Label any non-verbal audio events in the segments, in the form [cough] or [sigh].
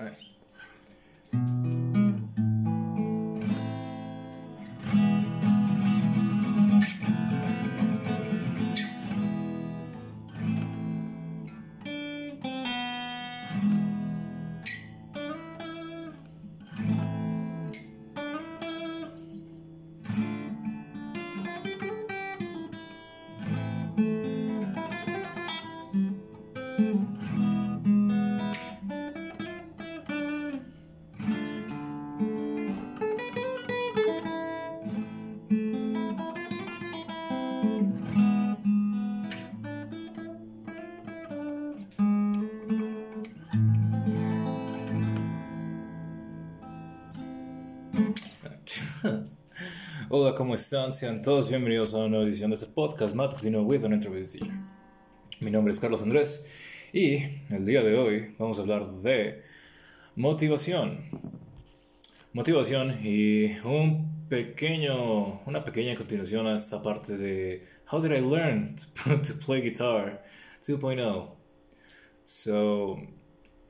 All right. [laughs] Hola, ¿cómo están? Sean todos bienvenidos a una nueva edición de este podcast matutino with an interview. Mi nombre es Carlos Andrés y el día de hoy vamos a hablar de motivación. Motivación y un pequeño, una pequeña continuación a esta parte de How did I learn to, [laughs] play guitar 2.0? So,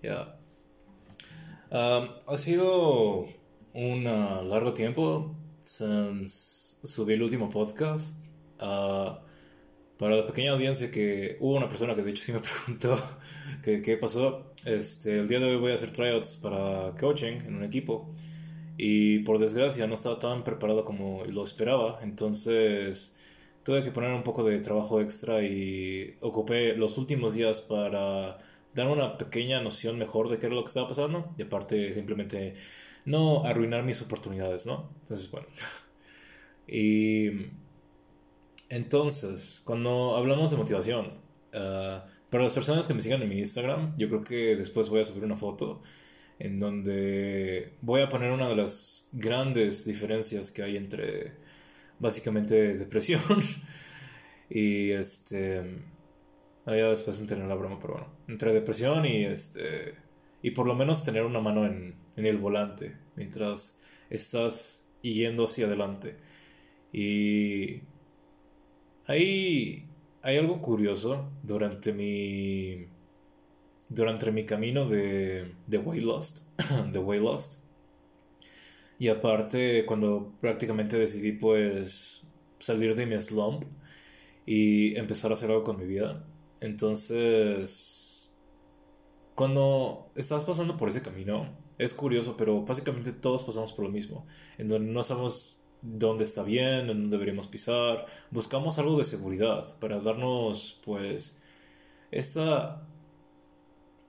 yeah. Um, ha sido un largo tiempo subí el último podcast. Ah, para la pequeña audiencia que hubo una persona que de hecho sí me [laughs] preguntó qué pasó. Este, el día de hoy voy a hacer tryouts para coaching en un equipo y por desgracia no estaba tan preparado como lo esperaba. Entonces tuve que poner un poco de trabajo extra y ocupé los últimos días para dar una pequeña noción mejor de qué era lo que estaba pasando y aparte simplemente no arruinar mis oportunidades, ¿no? Entonces, bueno. [laughs] y entonces, cuando hablamos de motivación, ah, para las personas que me sigan en mi Instagram, yo creo que después voy a subir una foto en donde voy a poner una de las grandes diferencias que hay entre básicamente [laughs] depresión y este ya después entender la broma pero bueno entre depresión y este y por lo menos tener una mano en, en el volante mientras estás yendo hacia adelante. Y hay, hay algo curioso durante mi durante mi camino de, de Way Lost, [clears throat] de Way Lost. Y aparte, cuando prácticamente decidí pues salir de mi slump y empezar a hacer algo con mi vida. Entonces, cuando estás pasando por ese camino, es curioso, pero básicamente todos pasamos por lo mismo, en donde no sabemos dónde está bien, en dónde deberíamos pisar, buscamos algo de seguridad para darnos, pues, esta,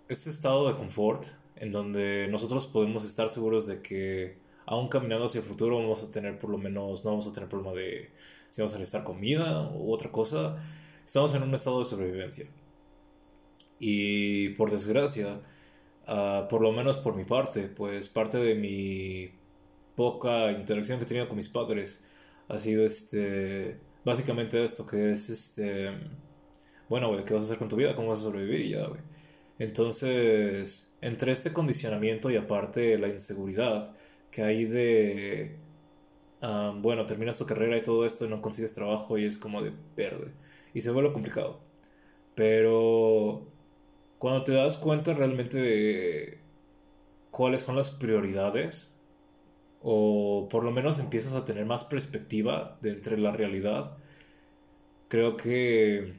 este estado de confort en donde nosotros podemos estar seguros de que aún caminando hacia el futuro vamos a tener por lo menos, no vamos a tener problema de si vamos a necesitar comida u otra cosa, estamos en un estado de sobrevivencia. Y por desgracia, ah, por lo menos por mi parte, pues parte de mi poca interacción que he tenido con mis padres ha sido este básicamente esto que es este bueno güey qué vas a hacer con tu vida cómo vas a sobrevivir y ya güey. Entonces entre este condicionamiento y aparte la inseguridad que hay de ah, bueno terminas tu carrera y todo esto no consigues trabajo y es como de verde. Y se vuelve complicado. Pero cuando te das cuenta realmente de cuáles son las prioridades, o por lo menos empiezas a tener más perspectiva de entre la realidad, creo que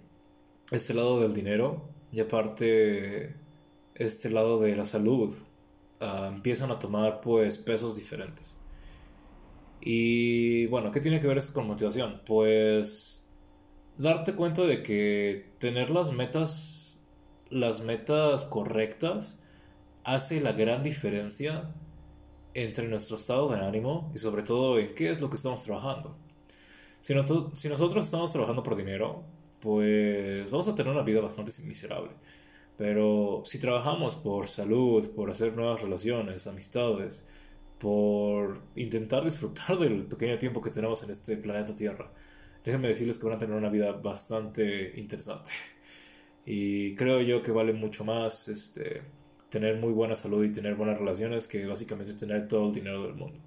este lado del dinero y aparte este lado de la salud ah, empiezan a tomar pues pesos diferentes. Y bueno, ¿qué tiene que ver esto con motivación? Pues darte cuenta de que tener las metas las metas correctas hace la gran diferencia entre nuestro estado de ánimo y sobre todo en qué es lo que estamos trabajando. Si, si nosotros estamos trabajando por dinero, pues vamos a tener una vida bastante miserable. Pero si trabajamos por salud, por hacer nuevas relaciones, amistades, por intentar disfrutar del pequeño tiempo que tenemos en este planeta Tierra, déjenme decirles que van a tener una vida bastante interesante. Y creo yo que vale mucho más este, tener muy buena salud y tener buenas relaciones que básicamente tener todo el dinero del mundo.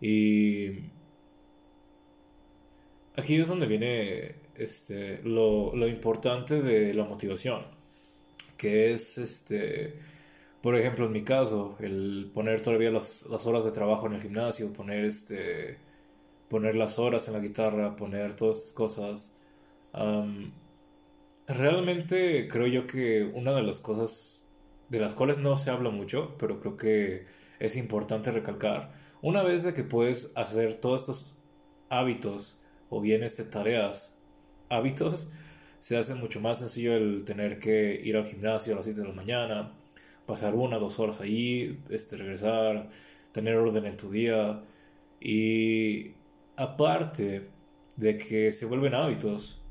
Y aquí es donde viene este, lo, lo importante de la motivación, que es este, por ejemplo, en mi caso, el poner todavía las, las horas de trabajo en el gimnasio, poner este poner las horas en la guitarra, poner todas estas cosas. Realmente creo yo que una de las cosas de las cuales no se habla mucho, pero creo que es importante recalcar, una vez de que puedes hacer todos estos hábitos o bien este, tareas, hábitos, se hace mucho más sencillo el tener que ir al gimnasio a las 6 de la mañana, pasar una, dos horas ahí, este, regresar, tener orden en tu día. Y aparte de que se vuelven hábitos,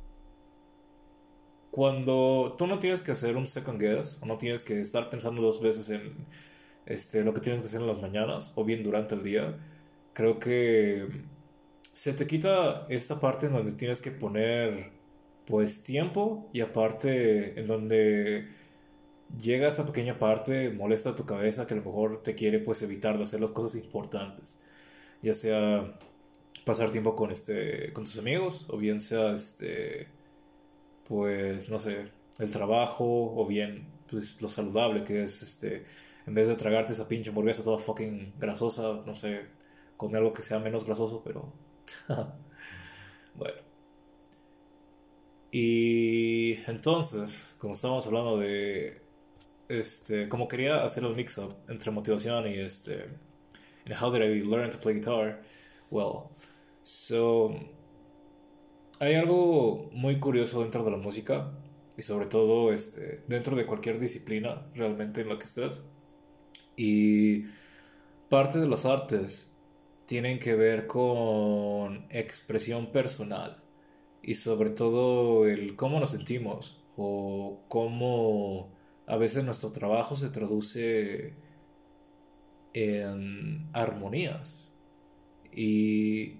cuando tú no tienes que hacer un second guess, o no tienes que estar pensando dos veces en este, lo que tienes que hacer en las mañanas, o bien durante el día, creo que se te quita esta parte en donde tienes que poner pues tiempo y aparte en donde llega esa pequeña parte, molesta tu cabeza que a lo mejor te quiere pues evitar de hacer las cosas importantes, ya sea pasar tiempo con este con tus amigos o bien sea este pues no sé el trabajo o bien pues lo saludable que es este en vez de tragarte esa pinche hamburguesa toda fucking grasosa no sé comer algo que sea menos grasoso pero [laughs] bueno. Y entonces como estábamos hablando de este como quería hacer el mix up entre motivación y este and how did I learn to play guitar well So, hay algo muy curioso dentro de la música y sobre todo este, dentro de cualquier disciplina realmente en la que estés. Y parte de las artes tienen que ver con expresión personal y sobre todo el cómo nos sentimos o cómo a veces nuestro trabajo se traduce en armonías. Y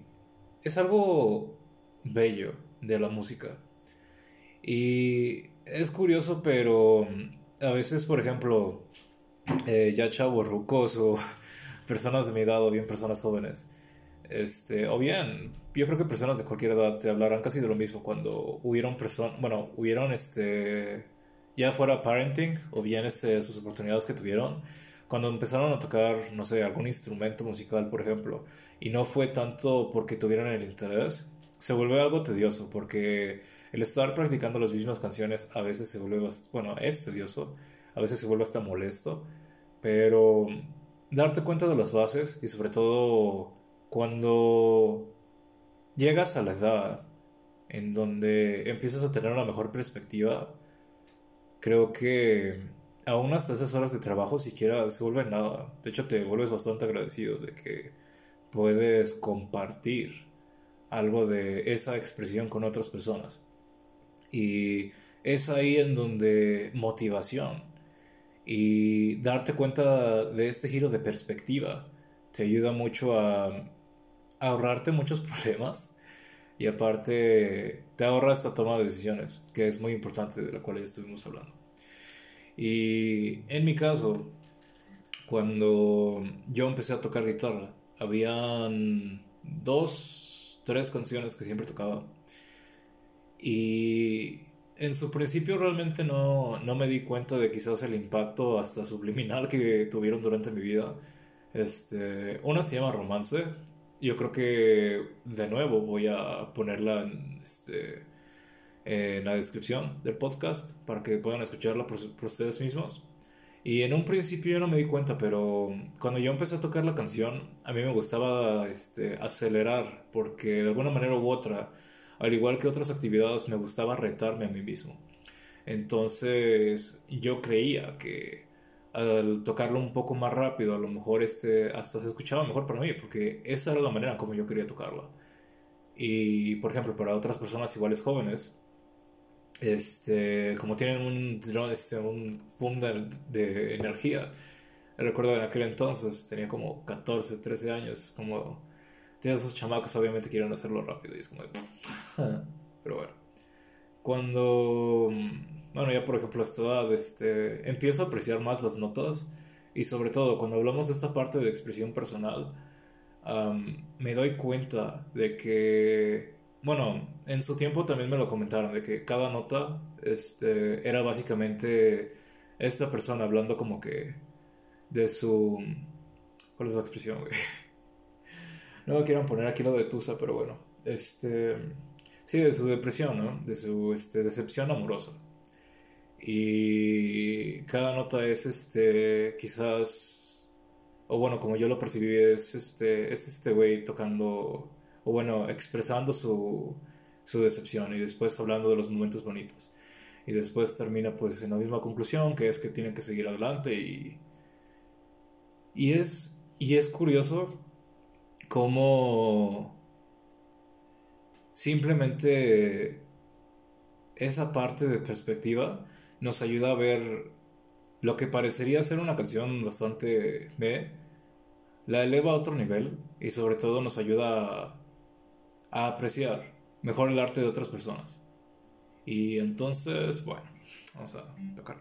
es algo bello de la música. Y es curioso, pero a veces, por ejemplo, eh, ya chavos rucos o [laughs] personas de mi edad o bien personas jóvenes, este, o bien, yo creo que personas de cualquier edad te hablarán casi de lo mismo cuando hubieron personas, bueno, hubieron este, ya fuera parenting o bien este, sus oportunidades que tuvieron, cuando empezaron a tocar, no sé, algún instrumento musical, por ejemplo, y no fue tanto porque tuvieran el interés, se vuelve algo tedioso porque el estar practicando las mismas canciones a veces se vuelve, bueno, es tedioso, a veces se vuelve hasta molesto, pero darte cuenta de las bases y sobre todo cuando llegas a la edad en donde empiezas a tener una mejor perspectiva, creo que aún hasta esas horas de trabajo siquiera se vuelve nada. De hecho, te vuelves bastante agradecido de que puedes compartir algo de esa expresión con otras personas. Y es ahí en donde motivación y darte cuenta de este giro de perspectiva te ayuda mucho a ahorrarte muchos [laughs] problemas y aparte te ahorra esta toma de decisiones, que es muy importante de la cual ya estuvimos hablando. Y en mi caso, cuando yo empecé a tocar guitarra, habían dos, tres canciones que siempre tocaba. Y en su principio realmente no, no me di cuenta de quizás el impacto hasta subliminal que tuvieron durante mi vida. Este, una se llama Romance. Yo creo que de nuevo voy a ponerla en, este, la descripción del podcast para que puedan escucharla por ustedes mismos. Y en un principio yo no me di cuenta, pero cuando yo empecé a tocar la canción, a mí me gustaba este, acelerar, porque de alguna manera u otra, al igual que otras actividades, me gustaba retarme a mí mismo. Entonces yo creía que al tocarlo un poco más rápido, a lo mejor este, hasta se escuchaba mejor para mí, porque esa era la manera como yo quería tocarla. Y por ejemplo, para otras personas iguales jóvenes, este, como tienen un este, un boom de, energía. Recuerdo en aquel entonces, tenía como 14, 13 años, como tienes esos chamacos obviamente quieren hacerlo rápido y es como [laughs] pero bueno. Cuando bueno, ya por ejemplo a esta edad este empiezo a apreciar más las notas y sobre todo cuando hablamos de esta parte de expresión personal me doy cuenta de que bueno, en su tiempo también me lo comentaron, de que cada nota este, era básicamente esta persona hablando como que de su... ¿Cuál es la expresión, güey? [laughs] No me quieran poner aquí lo de Tusa, pero bueno. Este... Sí, de su depresión, ¿no? De su este, decepción amorosa. Y cada nota es, este, quizás, o bueno, como yo lo percibí, es este, es este güey tocando, o bueno, expresando su, su decepción y después hablando de los momentos bonitos. Y después termina pues en la misma conclusión, que es que tienen que seguir adelante y... Y es, y es curioso cómo simplemente esa parte de perspectiva nos ayuda a ver lo que parecería ser una canción bastante B, la eleva a otro nivel y sobre todo nos ayuda a, apreciar mejor el arte de otras personas. Y entonces, bueno, vamos a tocar.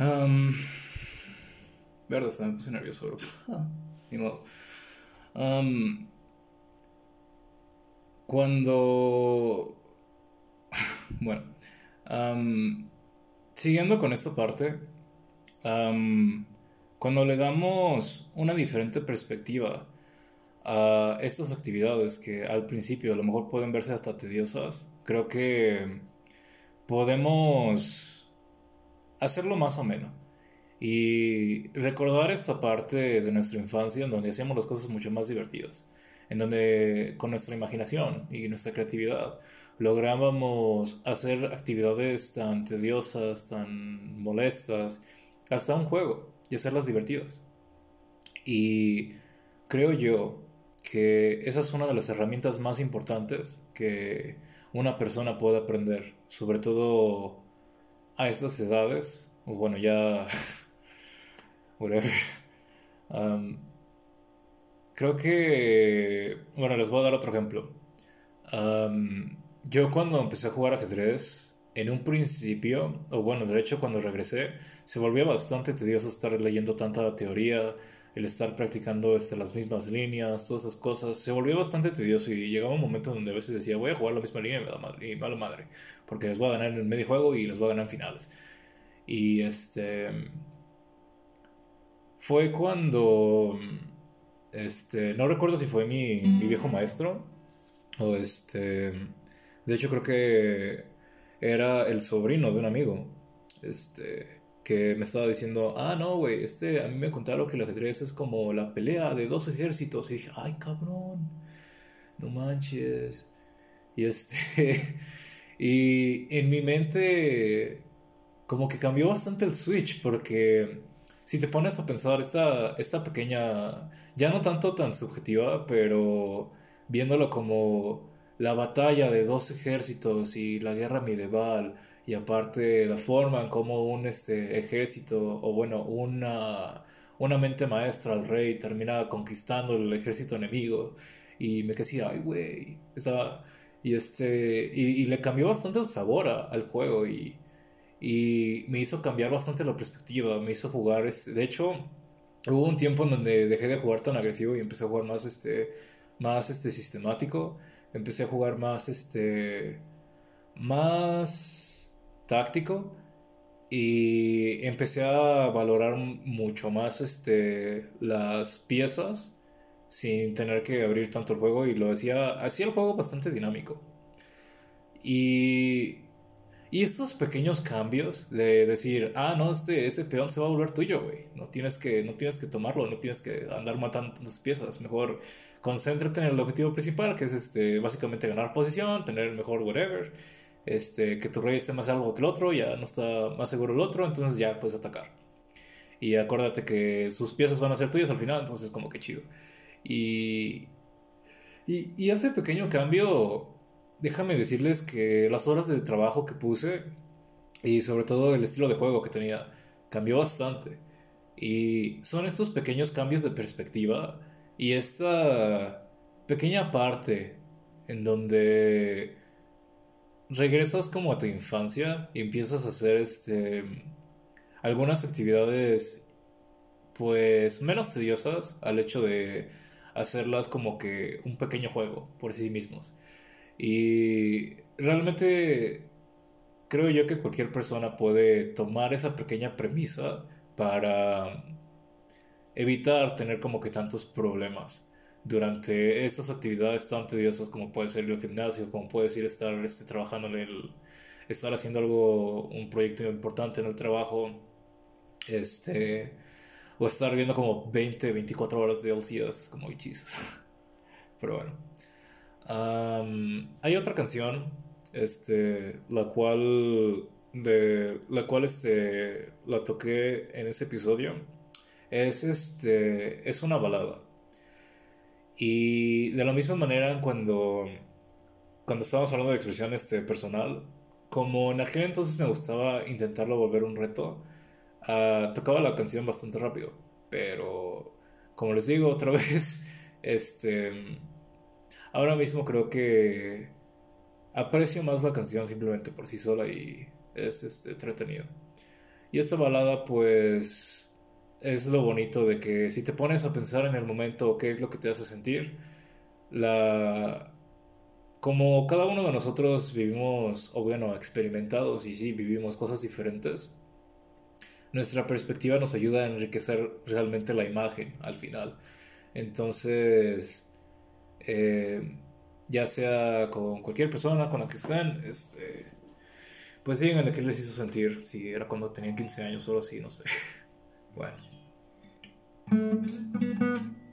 Um, verdad, me puse nervioso, Ni modo. cuando. [laughs] Bueno. siguiendo con esta parte. cuando le damos una diferente perspectiva a estas actividades que al principio a lo mejor pueden verse hasta tediosas, creo que podemos hacerlo más o menos. Y recordar esta parte de nuestra infancia en donde hacíamos las cosas mucho más divertidas, en donde con nuestra imaginación y nuestra creatividad lográbamos hacer actividades tan tediosas, tan molestas, hasta un juego y hacerlas divertidas. Y creo yo que esa es una de las herramientas más importantes que una persona puede aprender, sobre todo a estas edades, o bueno, ya, [laughs] creo que, bueno, les voy a dar otro ejemplo. yo cuando empecé a jugar ajedrez, en un principio, o bueno, de hecho cuando regresé, se volvía bastante tedioso estar leyendo tanta teoría, el estar practicando este, las mismas líneas, todas esas cosas, se volvió bastante tedioso y llegaba un momento donde a veces decía, voy a jugar la misma línea y me da madre, y me madre, porque les voy a ganar en el medio juego y les voy a ganar en finales. Y este... Fue cuando... Este, no recuerdo si fue mi, mi viejo maestro o este... De hecho creo que era el sobrino de un amigo. Este que me estaba diciendo, ah, no, güey, este, a mí me contaron que el ajedrez es como la pelea de dos ejércitos. Y dije, ay, cabrón, no manches. Y este, [laughs] y en mi mente, como que cambió bastante el switch, porque si te pones a pensar, esta, esta pequeña, ya no tanto tan subjetiva, pero viéndolo como la batalla de dos ejércitos y la guerra medieval y aparte la forma en cómo un este, ejército o bueno, una, una mente maestra al rey termina conquistando el ejército enemigo y me quedé ay güey, estaba y este y, le cambió bastante el sabor al juego y, y me hizo cambiar bastante la perspectiva, me hizo jugar, de hecho hubo un tiempo en donde dejé de jugar tan agresivo y empecé a jugar más este más este sistemático, empecé a jugar más este más táctico y empecé a valorar mucho más este las piezas sin tener que abrir tanto el juego y lo hacía hacía el juego bastante dinámico. Y y estos pequeños cambios de decir, ah, no, este, ese peón se va a volver tuyo, güey. No tienes que, no tienes que tomarlo, no tienes que andar matando tantas piezas. Mejor concéntrate en el objetivo principal, que es este, básicamente ganar posición, tener el mejor whatever. Este, que tu rey esté más algo que el otro, ya no está más seguro el otro, entonces ya puedes atacar. Y acuérdate que sus piezas van a ser tuyas al final, entonces como que chido. Y, y, y ese pequeño cambio déjame decirles que las horas de trabajo que puse y sobre todo el estilo de juego que tenía cambió bastante. Y son estos pequeños cambios de perspectiva y esta pequeña parte en donde regresas como a tu infancia y empiezas a hacer este algunas actividades pues menos tediosas al hecho de hacerlas como que un pequeño juego por sí mismos. Y realmente creo yo que cualquier persona puede tomar esa pequeña premisa para evitar tener como que tantos problemas durante estas actividades tan tediosas como puede ser el gimnasio, como puede ser estar este, trabajando en el, estar haciendo algo, un proyecto importante en el trabajo, este, o estar viendo como 20, 24 horas de LCS, como Jesus. [laughs] Pero bueno hay otra canción, este, la cual, de, la cual, este, la toqué en ese episodio. Es, este, es una balada. Y de la misma manera, cuando, cuando estábamos hablando de expresión este, personal, como en aquel entonces me gustaba intentarlo volver un reto, uh, tocaba la canción bastante rápido. Pero, como les digo otra [laughs] vez, este Ahora mismo creo que aprecio más la canción simplemente por sí sola y es este, entretenido. Y esta balada pues es lo bonito de que si te pones a pensar en el momento qué es lo que te hace sentir, la como cada uno de nosotros vivimos, o bueno, experimentados y sí, vivimos cosas diferentes, nuestra perspectiva nos ayuda a enriquecer realmente la imagen al final. Entonces, eh, ya sea con cualquier persona con la que estén, este, pues díganle qué les hizo sentir, si era cuando tenían 15 años o así, no sé. [laughs] bueno. Música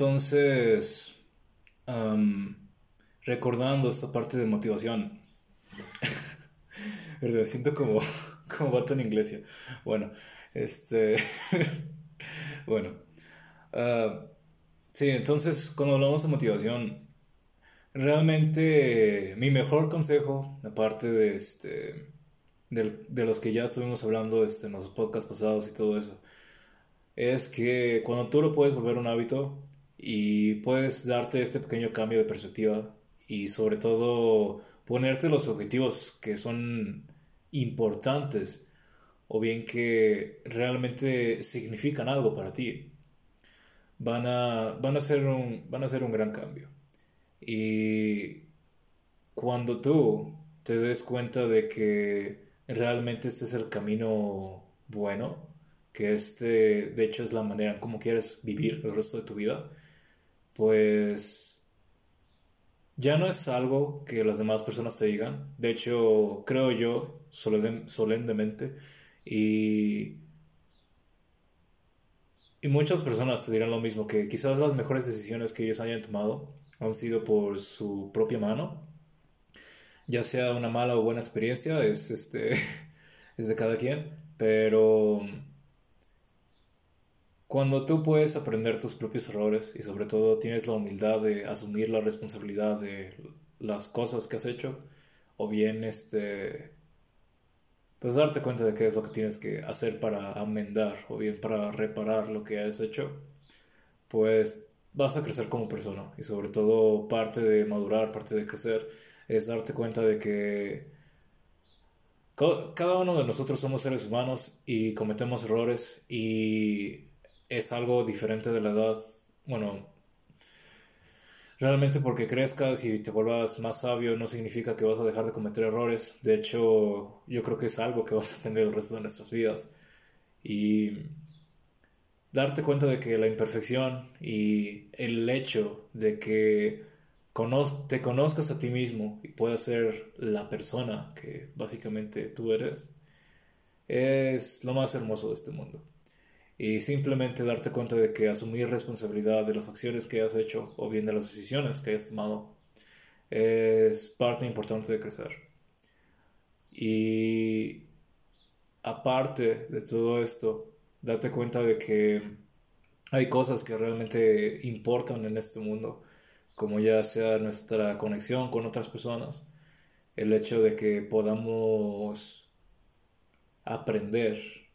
Entonces, recordando esta parte de motivación, [laughs] me siento como, [laughs] como vato en inglés. Bueno, este, [laughs] bueno, uh, sí, entonces cuando hablamos de motivación, realmente mi mejor consejo, aparte de este, de los que ya estuvimos hablando este, en los podcasts pasados y todo eso, es que cuando tú lo puedes volver un hábito, y puedes darte este pequeño cambio de perspectiva y sobre todo ponerte los objetivos que son importantes o bien que realmente significan algo para ti. Van a, van a, ser, un, van a ser un gran cambio. Y cuando tú te des cuenta de que realmente este es el camino bueno, que este de hecho es la manera en cómo quieres vivir el resto de tu vida, pues ya no es algo que las demás personas te digan. De hecho, creo yo solemnemente y, y muchas personas te dirán lo mismo, que quizás las mejores decisiones que ellos hayan tomado han sido por su propia mano. Ya sea una mala o buena experiencia, es, este, [laughs] es de cada quien, pero cuando tú puedes aprender tus propios errores y sobre todo tienes la humildad de asumir la responsabilidad de las cosas que has hecho, o bien este pues darte cuenta de qué es lo que tienes que hacer para amendar o bien para reparar lo que has hecho, pues vas a crecer como persona y sobre todo parte de madurar, parte de crecer es darte cuenta de que cada uno de nosotros somos seres humanos y cometemos errores y es algo diferente de la edad. Bueno, realmente porque crezcas y te vuelvas más sabio no significa que vas a dejar de cometer errores. De hecho, yo creo que es algo que [laughs] vas a tener el resto de nuestras vidas. Y darte cuenta de que la imperfección y el hecho de que te conozcas a ti mismo y puedas ser la persona que básicamente tú eres, es lo más hermoso de este mundo y simplemente darte cuenta de que asumir responsabilidad de las acciones que has hecho o bien de las decisiones que hayas tomado es parte importante de crecer. Y aparte de todo esto, date cuenta de que hay cosas que realmente importan en este mundo, como ya sea nuestra conexión con otras personas, el hecho de que podamos aprender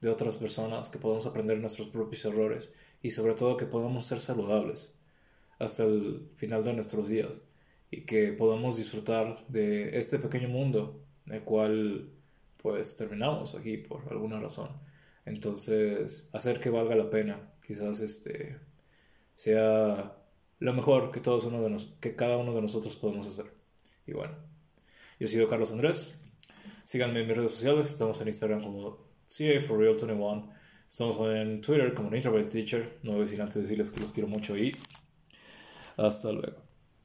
de otras personas, que podamos aprender nuestros propios errores y sobre todo que podamos ser saludables hasta el final de nuestros días y que podamos disfrutar de este pequeño mundo en el cual pues terminamos aquí por alguna razón. Entonces, hacer que valga la pena, quizás este sea lo mejor que todos uno de nos, que cada uno de nosotros podemos hacer. Y bueno, yo soy Carlos Andrés. Síganme en mis redes sociales, estamos en Instagram como CA for Real 21. Estamos en Twitter como Introvert Teacher. No voy a decir antes de decirles que los quiero mucho y hasta luego.